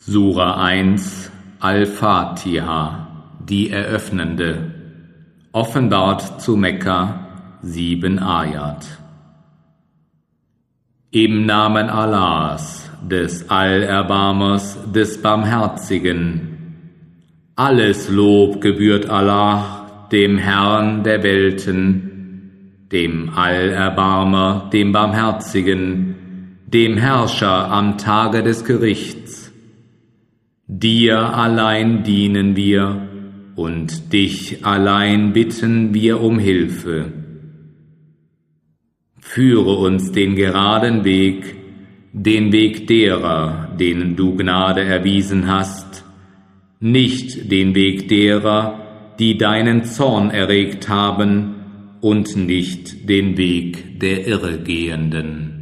Sura 1 Al-Fatiha, die eröffnende, offenbart zu Mekka, sieben Ayat. Im Namen Allahs, des Allerbarmers, des Barmherzigen. Alles Lob gebührt Allah, dem Herrn der Welten, dem Allerbarmer, dem Barmherzigen, dem Herrscher am Tage des Gerichts Dir allein dienen wir und dich allein bitten wir um Hilfe. Führe uns den geraden Weg, den Weg derer, denen du Gnade erwiesen hast, nicht den Weg derer, die deinen Zorn erregt haben, und nicht den Weg der Irregehenden.